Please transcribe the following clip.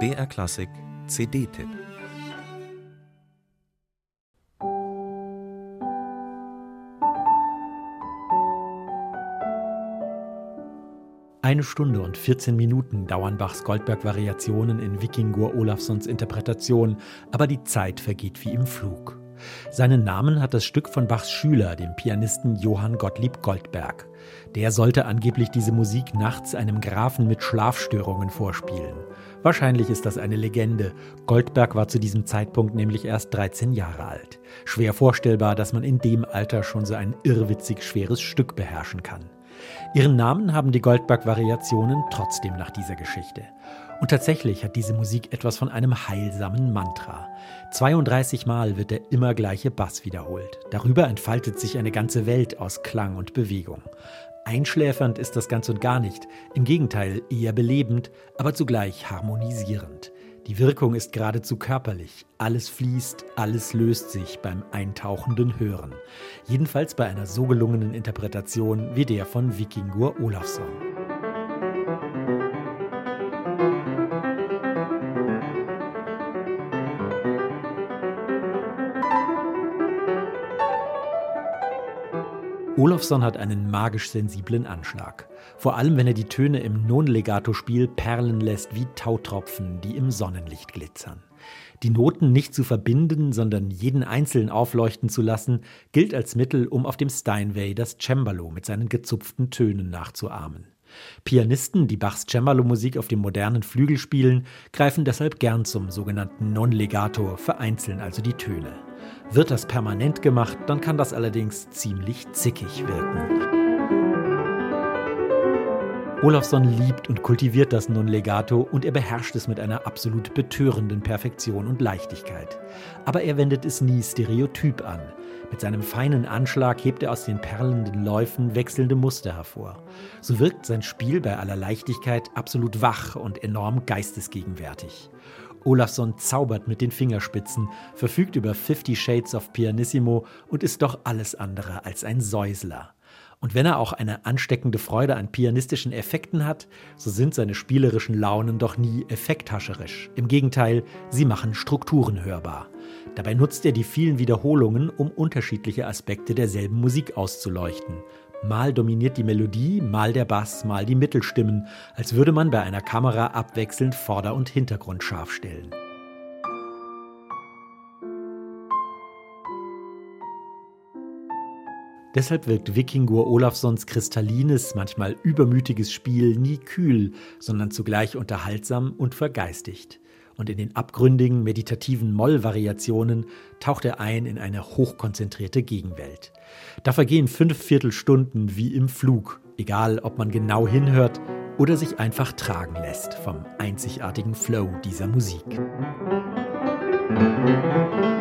BR Klassik CD-Tipp Eine Stunde und 14 Minuten dauern Bachs Goldberg-Variationen in Vikingur Olafssons Interpretation, aber die Zeit vergeht wie im Flug. Seinen Namen hat das Stück von Bachs Schüler, dem Pianisten Johann Gottlieb Goldberg. Der sollte angeblich diese Musik nachts einem Grafen mit Schlafstörungen vorspielen. Wahrscheinlich ist das eine Legende. Goldberg war zu diesem Zeitpunkt nämlich erst 13 Jahre alt. Schwer vorstellbar, dass man in dem Alter schon so ein irrwitzig schweres Stück beherrschen kann. Ihren Namen haben die Goldberg-Variationen trotzdem nach dieser Geschichte. Und tatsächlich hat diese Musik etwas von einem heilsamen Mantra. 32 Mal wird der immer gleiche Bass wiederholt. Darüber entfaltet sich eine ganze Welt aus Klang und Bewegung. Einschläfernd ist das ganz und gar nicht, im Gegenteil eher belebend, aber zugleich harmonisierend. Die Wirkung ist geradezu körperlich. Alles fließt, alles löst sich beim eintauchenden Hören. Jedenfalls bei einer so gelungenen Interpretation wie der von Vikingur Olafsson. Olofsson hat einen magisch sensiblen Anschlag. Vor allem, wenn er die Töne im Non-Legato-Spiel perlen lässt wie Tautropfen, die im Sonnenlicht glitzern. Die Noten nicht zu verbinden, sondern jeden einzeln aufleuchten zu lassen, gilt als Mittel, um auf dem Steinway das Cembalo mit seinen gezupften Tönen nachzuahmen. Pianisten, die Bachs Cembalo-Musik auf dem modernen Flügel spielen, greifen deshalb gern zum sogenannten Non-Legato, vereinzeln also die Töne. Wird das permanent gemacht, dann kann das allerdings ziemlich zickig wirken. Olafsson liebt und kultiviert das Non-Legato und er beherrscht es mit einer absolut betörenden Perfektion und Leichtigkeit. Aber er wendet es nie stereotyp an. Mit seinem feinen Anschlag hebt er aus den perlenden Läufen wechselnde Muster hervor. So wirkt sein Spiel bei aller Leichtigkeit absolut wach und enorm geistesgegenwärtig. Olafsson zaubert mit den Fingerspitzen, verfügt über 50 Shades of Pianissimo und ist doch alles andere als ein Säusler. Und wenn er auch eine ansteckende Freude an pianistischen Effekten hat, so sind seine spielerischen Launen doch nie effekthascherisch. Im Gegenteil, sie machen Strukturen hörbar. Dabei nutzt er die vielen Wiederholungen, um unterschiedliche Aspekte derselben Musik auszuleuchten. Mal dominiert die Melodie, mal der Bass, mal die Mittelstimmen, als würde man bei einer Kamera abwechselnd Vorder- und Hintergrund scharf stellen. Deshalb wirkt Vikingur Olafssons kristallines, manchmal übermütiges Spiel nie kühl, sondern zugleich unterhaltsam und vergeistigt und in den abgründigen meditativen Mollvariationen taucht er ein in eine hochkonzentrierte Gegenwelt. Da vergehen fünf Viertelstunden wie im Flug, egal ob man genau hinhört oder sich einfach tragen lässt vom einzigartigen Flow dieser Musik. Musik